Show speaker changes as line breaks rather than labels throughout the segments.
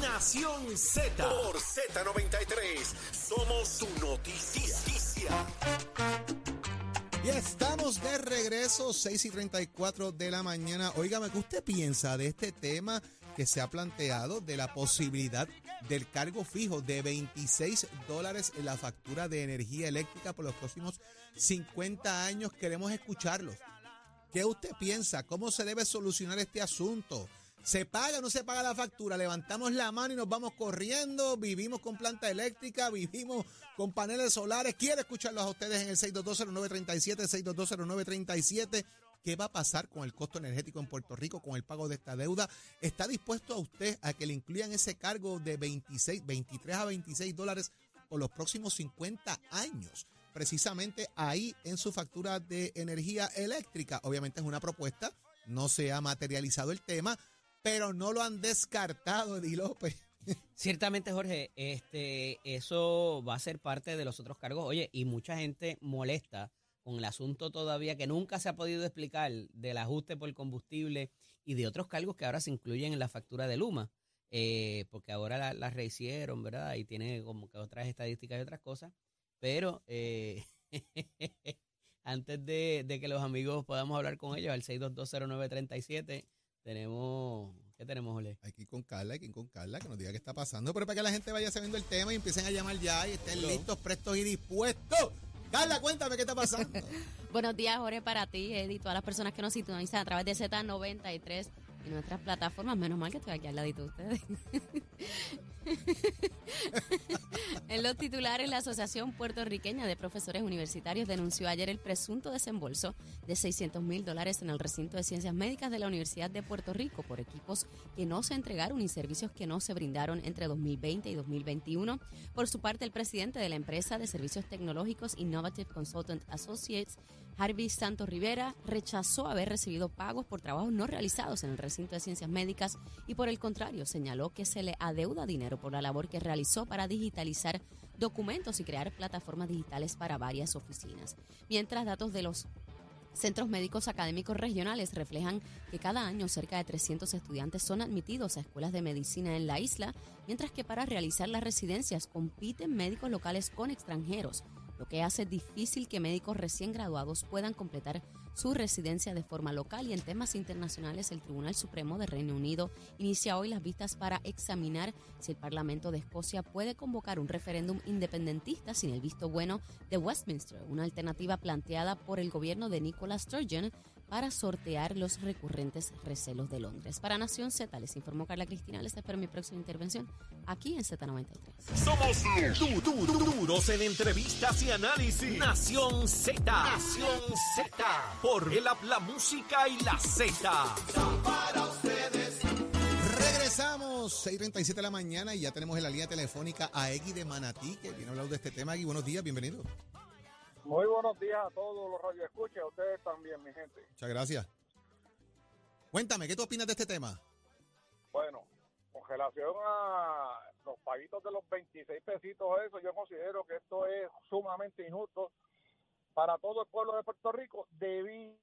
Nación Z. Por Z93. Somos su noticia.
Y estamos de regreso, 6 y 34 de la mañana. Óigame, ¿qué usted piensa de este tema que se ha planteado de la posibilidad del cargo fijo de 26 dólares en la factura de energía eléctrica por los próximos 50 años? Queremos escucharlos. ¿Qué usted piensa? ¿Cómo se debe solucionar este asunto? ¿Se paga o no se paga la factura? Levantamos la mano y nos vamos corriendo. Vivimos con planta eléctrica, vivimos con paneles solares. Quiero escucharlos a ustedes en el 6220937, 6220937. ¿Qué va a pasar con el costo energético en Puerto Rico con el pago de esta deuda? ¿Está dispuesto a usted a que le incluyan ese cargo de 26, 23 a 26 dólares por los próximos 50 años? Precisamente ahí en su factura de energía eléctrica. Obviamente es una propuesta, no se ha materializado el tema, pero no lo han descartado, Eddie López.
Ciertamente, Jorge, este, eso va a ser parte de los otros cargos. Oye, y mucha gente molesta con el asunto todavía que nunca se ha podido explicar del ajuste por combustible y de otros cargos que ahora se incluyen en la factura de Luma, eh, porque ahora la, la, rehicieron, ¿verdad? Y tiene como que otras estadísticas y otras cosas. Pero eh, antes de, de, que los amigos podamos hablar con ellos, al 6220937, tenemos... ¿Qué tenemos, Ole?
Hay que ir con Carla, hay que ir con Carla, que nos diga qué está pasando, pero para que la gente vaya sabiendo el tema y empiecen a llamar ya y estén listos, prestos y dispuestos Carla, cuéntame qué está pasando.
Buenos días, Jorge, para ti, Eddie, todas las personas que nos sintonizan a través de Z93 y nuestras plataformas. Menos mal que estoy aquí al ladito de ustedes. en los titulares, la Asociación Puertorriqueña de Profesores Universitarios denunció ayer el presunto desembolso de 600 mil dólares en el recinto de ciencias médicas de la Universidad de Puerto Rico por equipos que no se entregaron y servicios que no se brindaron entre 2020 y 2021. Por su parte, el presidente de la empresa de servicios tecnológicos Innovative Consultant Associates, Harvey Santos Rivera, rechazó haber recibido pagos por trabajos no realizados en el recinto de ciencias médicas y por el contrario señaló que se le adeuda dinero por la labor que realizó para digitalizar documentos y crear plataformas digitales para varias oficinas. Mientras datos de los Centros médicos académicos regionales reflejan que cada año cerca de 300 estudiantes son admitidos a escuelas de medicina en la isla, mientras que para realizar las residencias compiten médicos locales con extranjeros, lo que hace difícil que médicos recién graduados puedan completar su residencia de forma local y en temas internacionales el Tribunal Supremo de Reino Unido inicia hoy las vistas para examinar si el Parlamento de Escocia puede convocar un referéndum independentista sin el visto bueno de Westminster, una alternativa planteada por el gobierno de Nicola Sturgeon para sortear los recurrentes recelos de Londres. Para Nación Z les informó Carla Cristina. Les espero mi próxima intervención aquí en Z93.
Somos du du duros en entrevistas y análisis. Nación Z. Nación Z. Por el la música y la Z. Para ustedes.
Regresamos, 6.37 de la mañana y ya tenemos en la línea telefónica a Egui de Manatí, que viene a hablar de este tema. Egui, buenos días, bienvenido.
Muy buenos días a todos los radioescuchas, a ustedes también, mi gente.
Muchas gracias. Cuéntame, ¿qué tú opinas de este tema?
Bueno, con relación a los paguitos de los 26 pesitos, eso yo considero que esto es sumamente injusto para todo el pueblo de Puerto Rico debido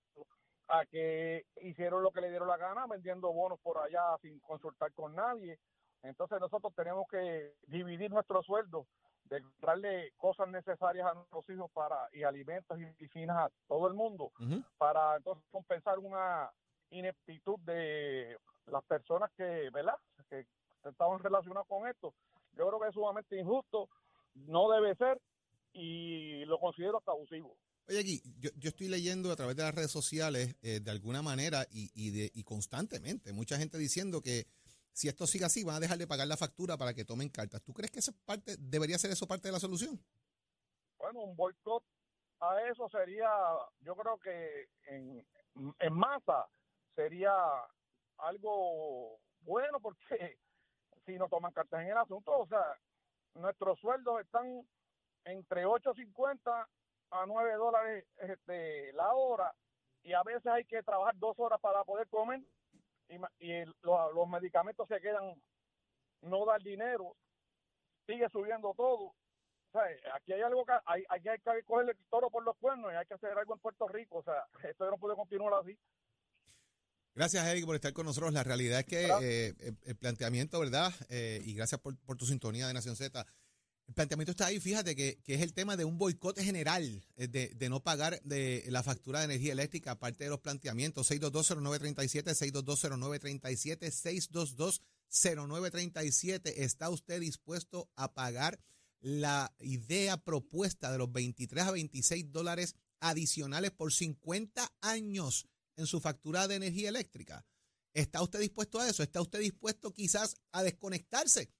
a que hicieron lo que le dieron la gana, vendiendo bonos por allá sin consultar con nadie. Entonces nosotros tenemos que dividir nuestro sueldo de darle cosas necesarias a nuestros hijos para y alimentos y medicinas a todo el mundo para entonces compensar una ineptitud de las personas que, ¿verdad? que estaban relacionadas con esto. Yo creo que es sumamente injusto, no debe ser y lo considero hasta abusivo.
Oye, aquí, yo, yo, estoy leyendo a través de las redes sociales eh, de alguna manera y, y, de, y constantemente mucha gente diciendo que si esto sigue así, van a dejar de pagar la factura para que tomen cartas. ¿Tú crees que eso parte, debería ser eso parte de la solución?
Bueno, un boicot a eso sería, yo creo que en, masa sería algo bueno porque si no toman cartas en el asunto, o sea, nuestros sueldos están entre 8.50 a 9 dólares este, la hora y a veces hay que trabajar dos horas para poder comer y, y lo, los medicamentos se quedan, no dar dinero, sigue subiendo todo. O sea, aquí hay algo que hay, aquí hay que coger el toro por los cuernos y hay que hacer algo en Puerto Rico. O sea, esto no puede continuar así.
Gracias, Eric, por estar con nosotros. La realidad es que eh, el, el planteamiento, ¿verdad? Eh, y gracias por, por tu sintonía de Nación Z. El planteamiento está ahí, fíjate, que, es el tema de un boicot general, eh, de, no pagar de la factura de energía eléctrica, aparte de los planteamientos. 6220937, 6220937, 6220937. ¿Está usted dispuesto a pagar la idea propuesta de los 23 a 26 dólares adicionales por 50 años en su factura de energía eléctrica? ¿Está usted dispuesto a eso? ¿Está usted dispuesto quizás a desconectarse?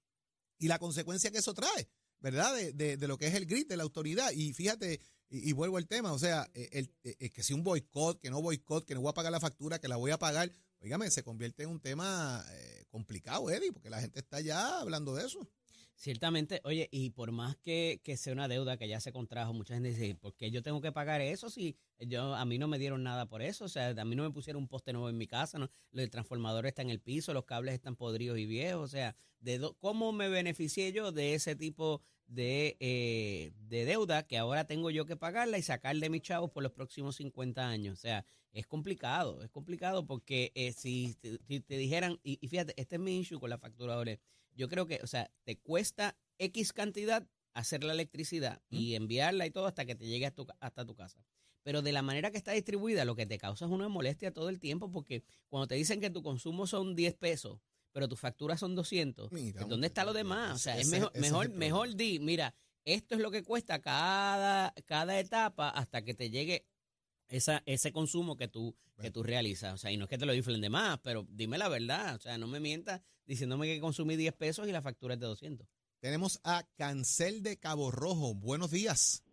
Y la consecuencia que eso trae. ¿Verdad? De, de, de, lo que es el grid de la autoridad. Y fíjate, y, vuelvo al tema, o sea, eh, el, el, que si un boicot, que no boicot, que no voy a pagar la factura, que la voy a pagar, oígame, se convierte en un tema eh, complicado, Eddie, porque la gente está ya hablando de eso.
Ciertamente, oye, y por más que, que, sea una deuda que ya se contrajo, mucha gente dice, ¿por qué yo tengo que pagar eso si yo a mí no me dieron nada por eso? O sea, a mí no me pusieron un poste nuevo en mi casa, ¿no? el transformador está en el piso, los cables están podridos y viejos, o sea, de do, ¿cómo me beneficié yo de ese tipo de, eh, de deuda que ahora tengo yo que pagarla y sacar de mis chavos por los próximos 50 años? O sea, es complicado, es complicado porque eh, si, te, dijeran, y, fíjate, este es mi issue con la facturadora, yo creo que, o sea, te cuesta X cantidad hacer la electricidad ¿Mm? y enviarla y todo hasta que te llegue hasta tu, hasta tu casa. Pero de la manera que está distribuida, lo que te causa es una molestia todo el tiempo porque cuando te dicen que tu consumo son 10 pesos, pero tus facturas son 200, mira, ¿dónde está lo demás? O sea, es mejor, mejor, es mejor di, mira, esto es lo que cuesta cada, cada etapa hasta que te llegue esa, ese consumo que tú, que tú realizas. O sea, y no es que te lo inflen de más, pero dime la verdad. O sea, no me mientas diciéndome que consumí 10 pesos y la factura es de 200.
Tenemos a Cancel de Cabo Rojo. Buenos días.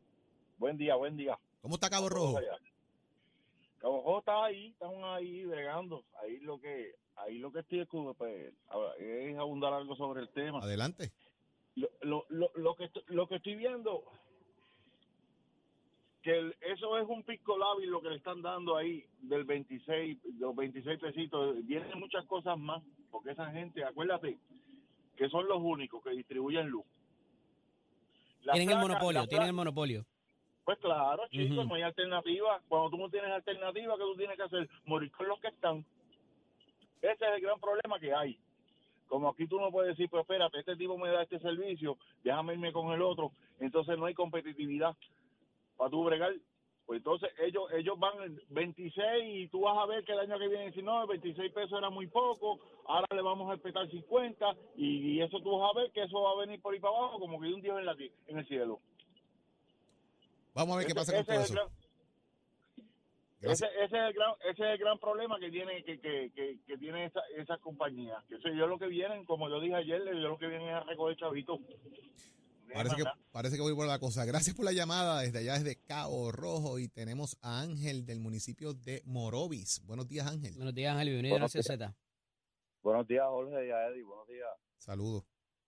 Buen día, buen día.
¿Cómo está Cabo Rojo?
Cabo Rojo está ahí, estamos ahí bregando. Ahí lo que, ahí lo que estoy pues, es abundar algo sobre el tema.
Adelante.
Lo, lo, lo, lo que, lo que estoy viendo que el, eso es un pico lábil lo que le están dando ahí del 26, los 26 pesitos. Vienen muchas cosas más, porque esa gente, acuérdate, que son los únicos que distribuyen luz.
La tienen placa, el monopolio, tienen el monopolio.
Pues claro, chicos, uh -huh. no hay alternativa. Cuando tú no tienes alternativa, ¿qué tú tienes que hacer? Morir con los que están. Ese es el gran problema que hay. Como aquí tú no puedes decir, pues espérate, este tipo me da este servicio, déjame irme con el otro. Entonces no hay competitividad para tu bregar. Pues entonces ellos ellos van 26 y tú vas a ver que el año que viene si no, 26 pesos era muy poco, ahora le vamos a respetar 50 y, y, eso tú vas a ver que eso va a venir por ahí para abajo como que hay un Dios en, la, en el cielo.
Vamos a ver
ese,
qué pasa con todo eso.
Gran, ese, ese, es el gran, ese es el gran problema que tiene que, que, que, que tiene esa, esa compañía. Que eso, yo lo que vienen, como yo dije ayer, yo lo que vienen es a recoger chavitos.
Parece que, parece que voy por la cosa. Gracias por la llamada desde allá, desde Cabo Rojo. Y tenemos a Ángel del municipio de Morovis. Buenos días, Ángel.
Buenos días, Ángel. Bienvenido a Z.
Buenos días, Jorge y a Eddie. Buenos días.
Saludos.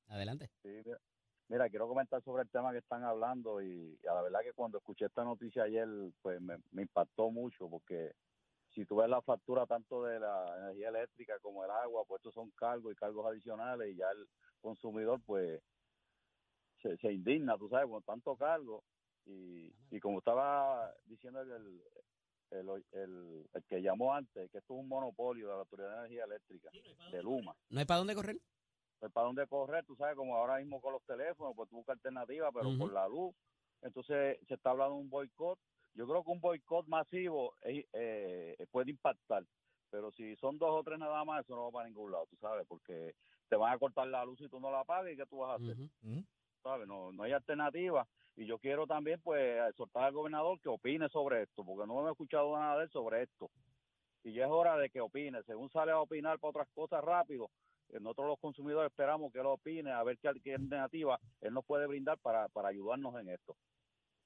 Adelante.
Sí, mira, mira, quiero comentar sobre el tema que están hablando. Y, y, a la verdad que cuando escuché esta noticia ayer, pues me, me impactó mucho porque si tú ves la factura tanto de la energía eléctrica como el agua, pues estos son cargos y cargos adicionales y ya el consumidor, pues se, se, indigna, tú sabes, con tanto cargo. Y, y como estaba diciendo el, el, el, el, que llamó antes, que esto es un monopolio de la Autoridad de Energía Eléctrica, de Luma.
¿No hay para dónde correr?
Pues para dónde correr, tú sabes, como ahora mismo con los teléfonos, pues tú buscas alternativas, pero uh -huh. por la luz. Entonces se está hablando de un boicot. Yo creo que un boicot masivo eh, eh, puede impactar, pero si son dos o tres nada más, eso no va para ningún lado, tú sabes, porque te van a cortar la luz y tú no la pagas y ¿qué tú vas a hacer? Uh -huh. ¿Sabes? No, no hay alternativa. Y yo quiero también, pues, exhortar al gobernador que opine sobre esto, porque no he escuchado nada de él sobre esto. Y ya es hora de que opine. Según sale a opinar para otras cosas rápido, eh, nosotros los consumidores esperamos que él opine, a ver qué alternativa él nos puede brindar para, para ayudarnos en esto.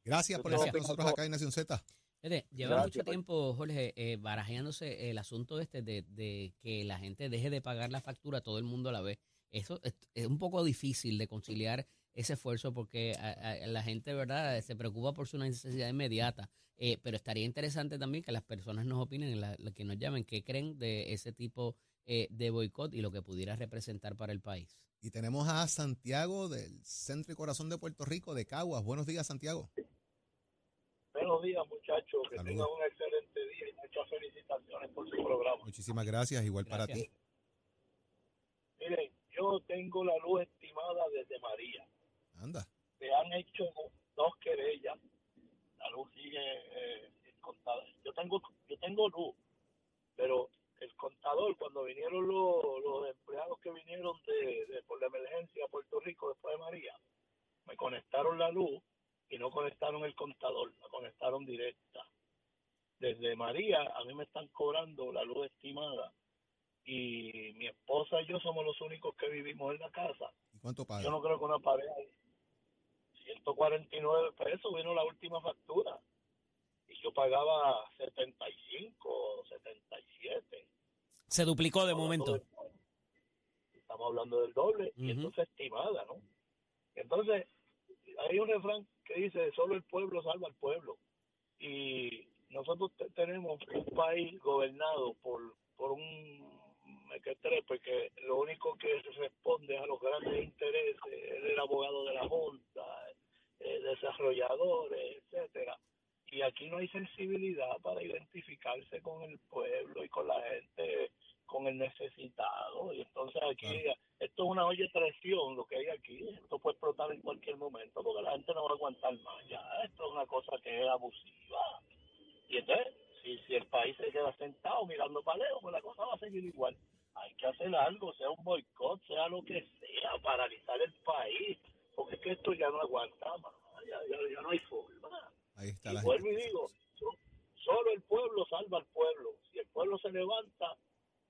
Gracias por estar con nosotros acá en Nación Z.
Lleva Gracias, mucho tiempo, Jorge, eh, barajeándose el asunto este de, de, que la gente deje de pagar la factura, todo el mundo la ve. Eso es, es un poco difícil de conciliar ese esfuerzo porque a, a la gente, ¿verdad?, se preocupa por su necesidad inmediata. Eh, pero estaría interesante también que las personas nos opinen, la, la que nos llamen, qué creen de ese tipo eh, de boicot y lo que pudiera representar para el país.
Y tenemos a Santiago del Centro y Corazón de Puerto Rico, de Caguas. Buenos días, Santiago.
Buenos días, muchachos. Que tengan un excelente día y mucha muchas felicitaciones por su programa.
Muchísimas gracias, igual para
Gracias.
ti.
Miren, yo tengo la luz estimada desde María.
Anda.
Se han hecho dos querellas. La luz sigue eh, contar. Yo tengo, yo tengo luz, pero el contador, cuando vinieron los, los empleados que vinieron de, de- por la emergencia a Puerto Rico después de María, me conectaron la luz y no conectaron el contador, la conectaron directa. Desde María a mí me están cobrando la luz estimada y mi esposa y yo somos los únicos que vivimos en la casa.
¿Y cuánto
Yo
paga?
no creo que una pareja 149 pesos vino la última factura y yo pagaba 75, 77.
Se duplicó de
Estamos
momento.
del- Estamos hablando del doble y entonces estimada, ¿no? Entonces, hay un refrán que dice, solo el pueblo salva al pueblo. Y nosotros te- tenemos un país gobernado por, por un mequetrefe que lo único que responde a los grandes intereses es el abogado de la Junta, eh, desarrolladores, etcétera. Y aquí no hay sensibilidad para identificarse con el pueblo y con la gente, con el necesitado. Y entonces aquí, esto es una olla de traición lo que hay aquí. Esto puede explotar en cualquier momento porque la gente no va a aguantar más. Ya, esto es una cosa que es abusiva. Y entonces, si, si el país se queda sentado mirando para lejos, pues la cosa va a seguir igual. Hay que hacer algo, sea un boicot, sea lo que sea, paralizar el país, porque es que esto ya no aguanta más, ya, ya- ya no hay forma.
Ahí está
Y
la
vuelvo
gente.
y digo, so- solo el pueblo salva al pueblo. Si el pueblo se levanta,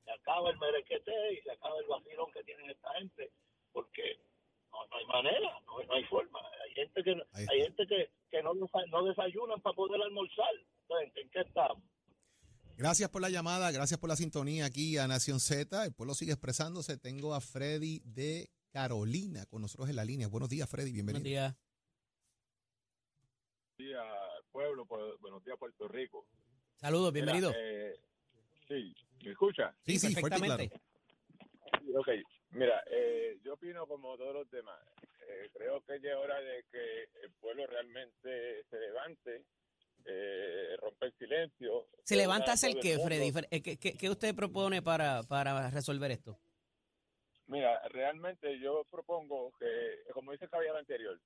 se acaba el merequete y se acaba el vacilón que tienen esta gente, porque no, no hay manera, no, no hay forma. Hay gente que, hay gente que, que no, no desayunan para poder almorzar. Entonces, ¿en qué estamos?
Gracias por la llamada, gracias por la sintonía aquí a Nación Z. El pueblo sigue expresándose. Tengo a Freddy de Carolina con nosotros en la línea. Buenos días, Freddy,
Buenos
bienvenido.
días.
días, pueblo, buenos días, Puerto Rico.
Saludos,
Mira,
bienvenido.
eh, sí, ¿me escucha?
Sí, sí, fuerte y claro.
perfectamente.
Sí, Ok, mira, eh, yo opino como todos los demás. Eh, creo que ya es hora de que el pueblo realmente se levante, eh, rompe el silencio.
¿Se levanta a hacer
todo el
qué. Freddy? Fre- eh, ¿Qué, qué- qué usted propone para, para resolver esto?
Mira, realmente yo propongo que, como dice caballero anterior,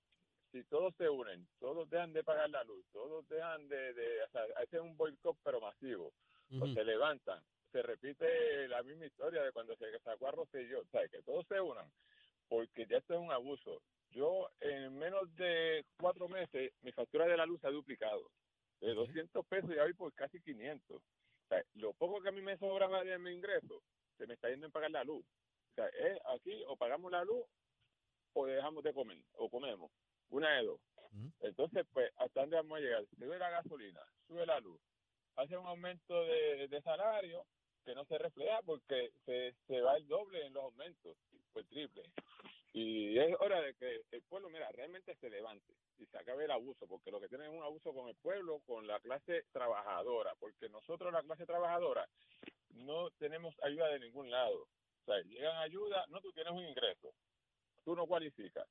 si todos se unen, todos dejan de pagar la luz, todos dejan de, de o sea, hacer un boicot pero masivo, o se levantan, se repite la misma historia de cuando se sacó a Rosselló, o sea, que todos se unan, porque ya esto es un abuso. Yo en menos de cuatro meses mi factura de la luz se ha duplicado, de 200 pesos ya voy por casi 500. O sea, lo poco que a mí me sobra de mi ingreso se me está yendo en pagar la luz. O sea, es aquí o pagamos la luz o dejamos de comer, o comemos. Una de dos. Entonces, pues, ¿hasta dónde vamos a llegar? Sube la gasolina, sube la luz, hace un aumento de, de salario que no se refleja porque se, se va el doble en los aumentos, o el triple. Y es hora de que el pueblo, mira, realmente se levante y se acabe el abuso, porque lo que tienen es un abuso con el pueblo, con la clase trabajadora, porque nosotros, la clase trabajadora, no tenemos ayuda de ningún lado. O sea, llegan ayuda, no, tú tienes un ingreso, tú no cualificas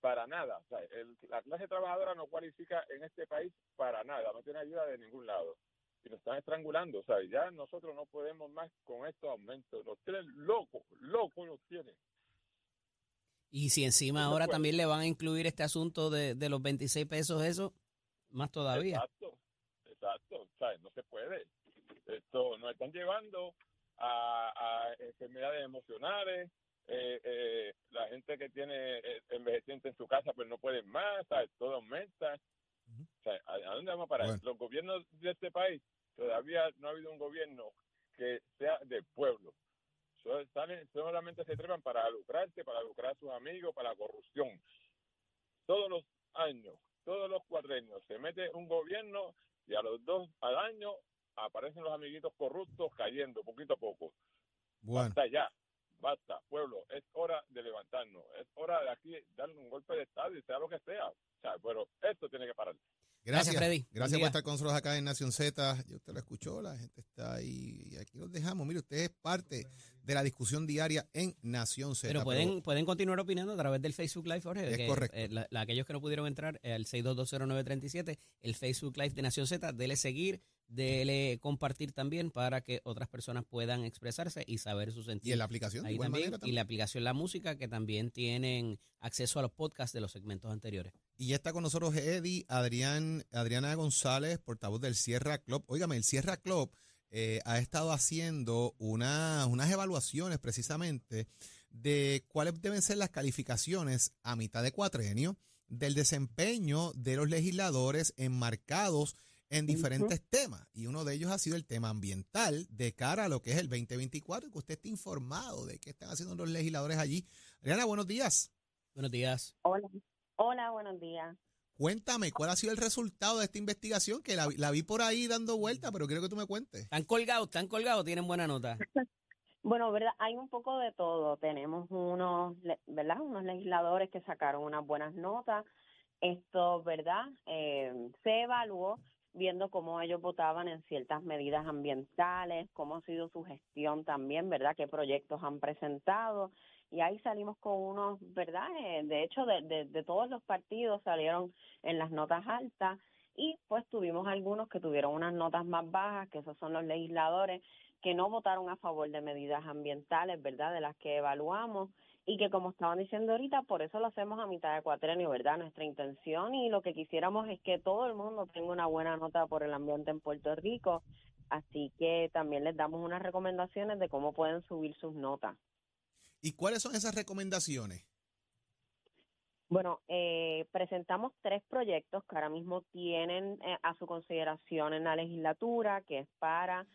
para nada. O sea, el- la clase trabajadora no cualifica en este país para nada, no tiene ayuda de ningún lado. Y nos están estrangulando, o sea, ya nosotros no podemos más con estos aumentos. Nos tienen locos, locos nos tienen.
Y si encima ahora
puede.
también le van a incluir este asunto de, de los 26 pesos, eso, más todavía.
Exacto, exacto, o sea, no se puede. Esto nos están llevando a, a enfermedades emocionales, eh, eh, la gente que tiene eh, envejeciente en su casa pues no pueden más, ¿sabes? todo aumenta. O sea, ¿a, dónde vamos a parar?
Bueno.
Los gobiernos de este país, todavía no ha habido un gobierno que sea del pueblo. So- salen- solamente se trepan para lucrarse, para lucrar a sus amigos, para la corrupción. Todos los años, todos los cuatrenios, se mete un gobierno y a los dos al año aparecen los amiguitos corruptos cayendo poquito a poco.
Bueno,
Basta ya, basta, pueblo, es hora de levantarnos, es hora de aquí darle un golpe de estado y sea lo que sea. O sea, pero esto tiene que parar.
Gracias,
Gracias, Freddy.
Gracias por estar con nosotros acá en Nación Z. Ya usted lo escuchó, la gente está ahí. Y aquí los dejamos. Mire, usted es parte de la discusión diaria en Nación Z.
Pero pueden, pueden continuar opinando a través del Facebook Live, Jorge.
Es
que,
correcto.
eh, la- la- aquellos que no pudieron entrar eh, al 6220937, el Facebook Live de Nación Z, dele seguir, dele compartir también para que otras personas puedan expresarse y saber su
y
sentido.
en la aplicación, de
Ahí
igual
también,
manera.
y la aplicación La Música, que también tienen acceso a los podcasts de los segmentos anteriores.
Y ya está con nosotros Eddie, Adrián, Adriana González, portavoz del Sierra Club. Óigame, el Sierra Club eh, ha estado haciendo una- unas evaluaciones precisamente de cuáles deben ser las calificaciones a mitad de cuatrenio del desempeño de los legisladores enmarcados en diferentes temas. Y uno de ellos ha sido el tema ambiental de cara a lo que es el 2024 y que usted esté informado de qué están haciendo los legisladores allí. Adriana, buenos días.
Buenos días.
Hola. Hola, buenos días.
Cuéntame, ¿cuál ha sido el resultado de esta investigación? Que la, vi- la vi por ahí dando vuelta, pero quiero que tú me cuentes.
Están colgados, están colgados, tienen buena nota.
Bueno, verdad, hay un poco de todo. Tenemos unos, le- ¿verdad? Unos legisladores que sacaron unas buenas notas. Esto, ¿verdad? Eh, se evaluó viendo cómo ellos votaban en ciertas medidas ambientales, cómo ha sido su gestión también, ¿verdad? Qué proyectos han presentado. Y ahí salimos con unos, ¿verdad? Eh, de hecho, de, de, de todos los partidos salieron en las notas altas y pues tuvimos algunos que tuvieron unas notas más bajas, que esos son los legisladores que no votaron a favor de medidas ambientales, ¿verdad? De las que evaluamos y que como estaban diciendo ahorita, por eso lo hacemos a mitad de cuatrenio, ¿verdad? Nuestra intención y lo que quisiéramos es que todo el mundo tenga una buena nota por el ambiente en Puerto Rico, así que también les damos unas recomendaciones de cómo pueden subir sus notas.
¿Y cuáles son esas recomendaciones?
Bueno, eh, presentamos tres proyectos que ahora mismo tienen eh, a su consideración en la legislatura, que es para,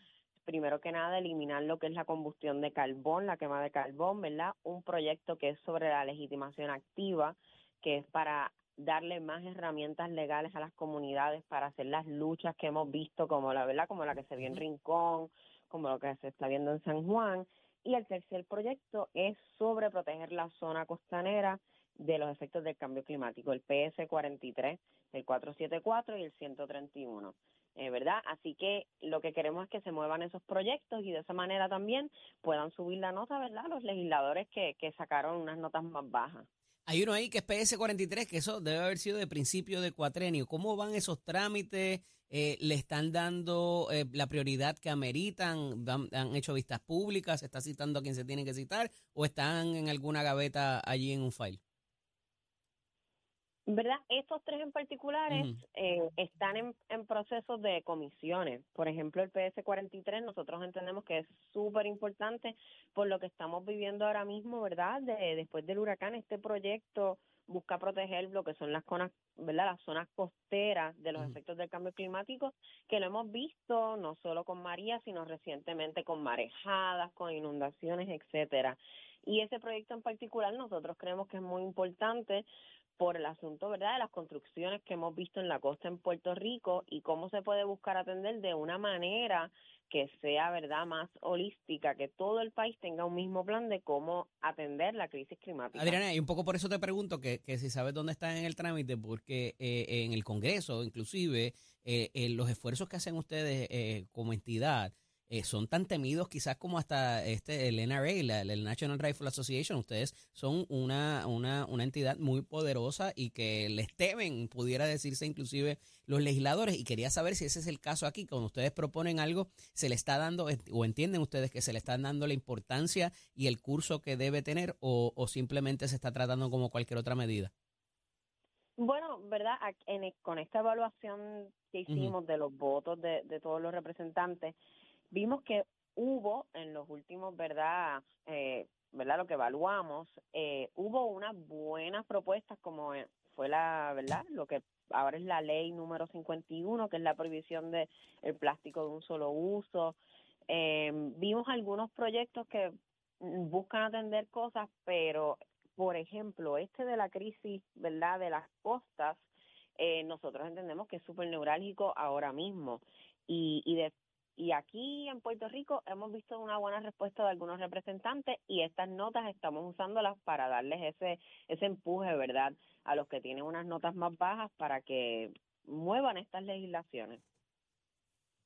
primero que nada, eliminar lo que es la combustión de carbón, la quema de carbón, ¿verdad? Un proyecto que es sobre la legitimación activa, que es para darle más herramientas legales a las comunidades para hacer las luchas que hemos visto, como la verdad, como la que se vio en Rincón, como lo que se está viendo en San Juan. Y el tercer proyecto es sobre proteger la zona costanera de los efectos del cambio climático, el PS43, el 474 y el 131. Eh, ¿Verdad? Así que lo que queremos es que se muevan esos proyectos y de esa manera también puedan subir la nota, ¿verdad? Los legisladores que, que sacaron unas notas más bajas.
Hay uno ahí que es PS43, que eso debe haber sido de principio de cuatrenio. ¿Cómo van esos trámites? Eh, ¿Le están dando eh, la prioridad que ameritan? ¿Han, han hecho vistas públicas? ¿Se está citando a quien se tienen que citar? ¿O están en alguna gaveta allí en un file?
¿Verdad? Estos tres en particulares eh, están en, en procesos de comisiones. Por ejemplo, el PS43 nosotros entendemos que es súper importante por lo que estamos viviendo ahora mismo, ¿verdad? De, después del huracán, este proyecto busca proteger lo que son las zonas, ¿verdad? Las zonas costeras de los efectos del cambio climático, que lo hemos visto no solo con María, sino recientemente con marejadas, con inundaciones, etcétera. Y ese proyecto en particular nosotros creemos que es muy importante por el asunto, ¿verdad?, de las construcciones que hemos visto en la costa en Puerto Rico y cómo se puede buscar atender de una manera que sea, ¿verdad?, más holística, que todo el país tenga un mismo plan de cómo atender la crisis climática.
Adriana, y un poco por eso te pregunto que, que si sabes dónde está en el trámite, porque eh, en el Congreso, inclusive, eh, eh, los esfuerzos que hacen ustedes eh, como entidad eh, son tan temidos quizás como hasta este el NRA, la- el National Rifle Association. Ustedes son una, una, una entidad muy poderosa y que les temen, pudiera decirse inclusive los legisladores. Y quería saber si ese es el caso aquí, cuando ustedes proponen algo, se le está dando, o entienden ustedes que se le están dando la importancia y el curso que debe tener, o, o simplemente se está tratando como cualquier otra medida.
Bueno, ¿verdad? En, e- con esta evaluación que hicimos de los votos de, de todos los representantes, vimos que hubo en los últimos, ¿verdad? Eh, ¿Verdad? Lo que evaluamos, eh, hubo unas buenas propuestas como eh, fue la, ¿verdad? Lo que ahora es la ley número 51, que es la prohibición de el plástico de un solo uso. Eh, vimos algunos proyectos que buscan atender cosas, pero por ejemplo, este de la crisis, ¿verdad?, de las costas, eh, nosotros entendemos que es súper neurálgico ahora mismo. Y, y, de, y aquí en Puerto Rico hemos visto una buena respuesta de algunos representantes y estas notas estamos usándolas para darles ese, ese empuje, ¿verdad?, a los que tienen unas notas más bajas para que muevan estas legislaciones.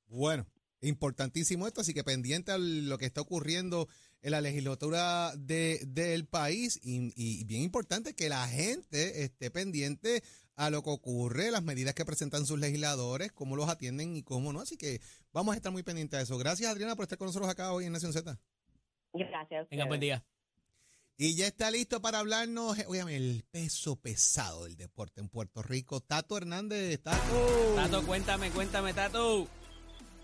Bueno, importantísimo esto, así que pendiente a lo que está ocurriendo en la legislatura de, del país y, y bien importante que la gente esté pendiente a lo que ocurre, las medidas que presentan sus legisladores, cómo los atienden y cómo no. Así que vamos a estar muy pendientes de eso. Gracias, Adriana, por estar con nosotros acá hoy en Nación Z.
Gracias.
Venga, buen día.
Y ya está listo para hablarnos, oigan, el peso pesado del deporte en Puerto Rico. Tato Hernández, Tato.
Tato, cuéntame, cuéntame, Tato.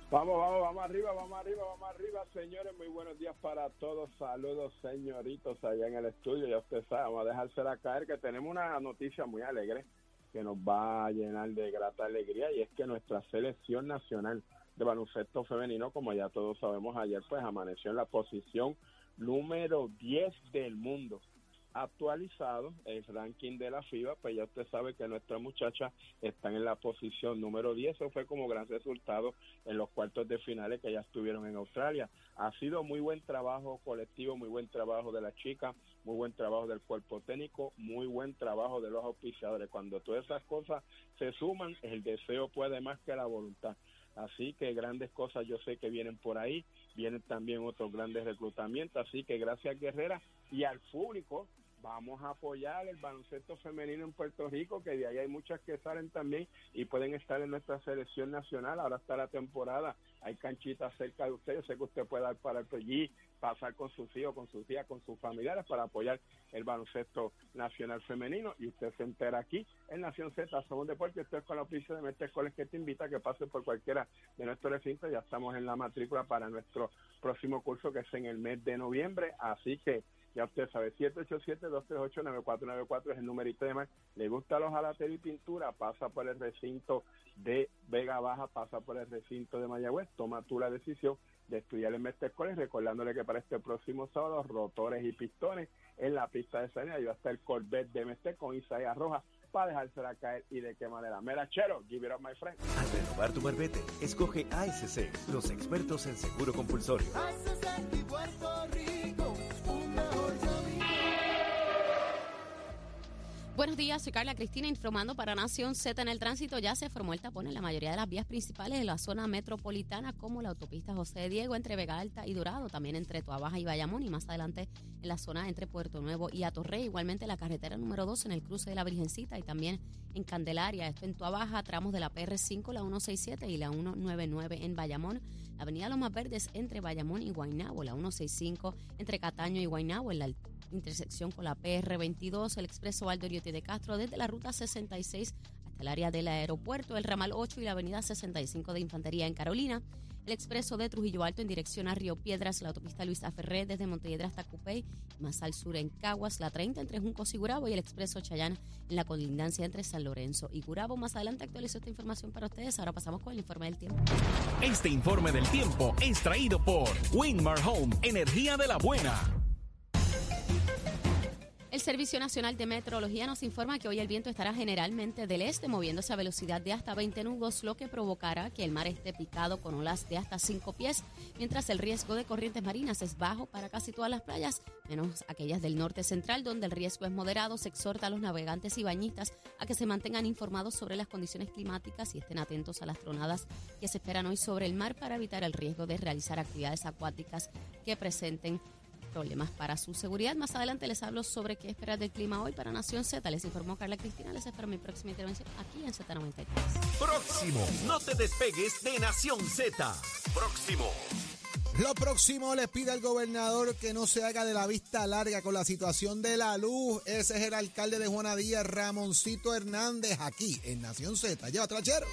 Vamos, vamos, vamos arriba, vamos arriba, vamos arriba, señores. Muy buenos días para todos. Saludos, señoritos, allá en el estudio. Ya usted sabe, vamos a dejársela caer que tenemos una noticia muy alegre que nos va a llenar de grata alegría y es que nuestra selección nacional de baloncesto femenino, como ya todos sabemos ayer, pues amaneció en la posición número 10 del mundo. Actualizado el ranking de la FIBA, pues ya usted sabe que nuestras muchachas están en la posición número 10. Eso fue como gran resultado en los cuartos de finales que ya estuvieron en Australia. Ha sido muy buen trabajo colectivo, muy buen trabajo de las chicas, muy buen trabajo del cuerpo técnico, muy buen trabajo de los auspiciadores. Cuando todas esas cosas se suman, el deseo puede más que la voluntad. Así que grandes cosas yo sé que vienen por ahí, vienen también otros grandes reclutamientos, así que gracias Guerrera y al público vamos a apoyar el baloncesto femenino en Puerto Rico, que de ahí hay muchas que salen también y pueden estar en nuestra selección nacional. Ahora está la temporada, hay canchitas cerca de usted. Yo sé que usted puede dar para allí, pasar con sus hijos, con sus tías, con sus familiares para apoyar el baloncesto nacional femenino. Y usted se entera aquí en Nación Z, somos deporte. Esto es con la oficio de Mestre Coles que te invita a que pase por cualquiera de nuestros recintos. Ya estamos en la matrícula para nuestro próximo curso que es en el mes de noviembre. Así que ya usted sabe, 787-238-9494 es el numerito de más. Le gusta los jalateros y pintura, pasa por el recinto de Vega Baja, pasa por el recinto de Mayagüez, toma tú la decisión de estudiar en Mestre College, recordándole que para este próximo sábado, rotores y pistones en la pista de salida, y va a estar el Corvette de con Isaías Rojas para dejársela caer y de qué manera. Merachero, give it up, my friend.
Al renovar tu marbete, escoge ASC, los expertos en seguro compulsorio.
Buenos días, soy Carla Cristina informando para Nación Z en el tránsito. Ya se formó el tapón en la mayoría de las vías principales de la zona metropolitana, como la autopista José Diego entre Vega Alta y Dorado, también entre Tuabaja y Bayamón, y más adelante en la zona entre Puerto Nuevo y Atorrey. Igualmente la carretera número 2 en el cruce de la Virgencita y también en Candelaria. Esto en Tuabaja, tramos de la PR5, la 167 y la 199 en Bayamón. La avenida Lomas Verdes entre Bayamón y Guaynabo, la 165 entre Cataño y Guaynabo, en la intersección con la PR22, el expreso Valdoriotti de Castro desde la ruta 66 hasta el área del aeropuerto, el ramal 8 y la avenida 65 de Infantería en Carolina, el expreso de Trujillo Alto en dirección a Río Piedras, la autopista Luisa Ferré desde Montelledra hasta Cupey, más al sur en Caguas, la 30 entre Juncos y Gurabo y el expreso Chayán en la colindancia entre San Lorenzo y Gurabo. Más adelante actualizo esta información para ustedes. Ahora pasamos con el informe del tiempo.
Este informe del tiempo es traído por Winmar Home, energía de la buena.
El Servicio Nacional de Meteorología nos informa que hoy el viento estará generalmente del este, moviéndose a velocidad de hasta 20 nudos, lo que provocará que el mar esté picado con olas de hasta 5 pies, mientras el riesgo de corrientes marinas es bajo para casi todas las playas, menos aquellas del norte central, donde el riesgo es moderado. Se exhorta a los navegantes y bañistas a que se mantengan informados sobre las condiciones climáticas y estén atentos a las tronadas que se esperan hoy sobre el mar para evitar el riesgo de realizar actividades acuáticas que presenten problemas para su seguridad. Más adelante les hablo sobre qué esperar del clima hoy para Nación Z. Les informó Carla Cristina. Les espero mi próxima intervención aquí en Z93.
Próximo. No te despegues de Nación Z. Próximo.
Lo próximo les pide al gobernador que no se haga de la vista larga con la situación de la luz. Ese es el alcalde de Juana Díaz, Ramoncito Hernández, aquí en Nación Z. Lleva trachero.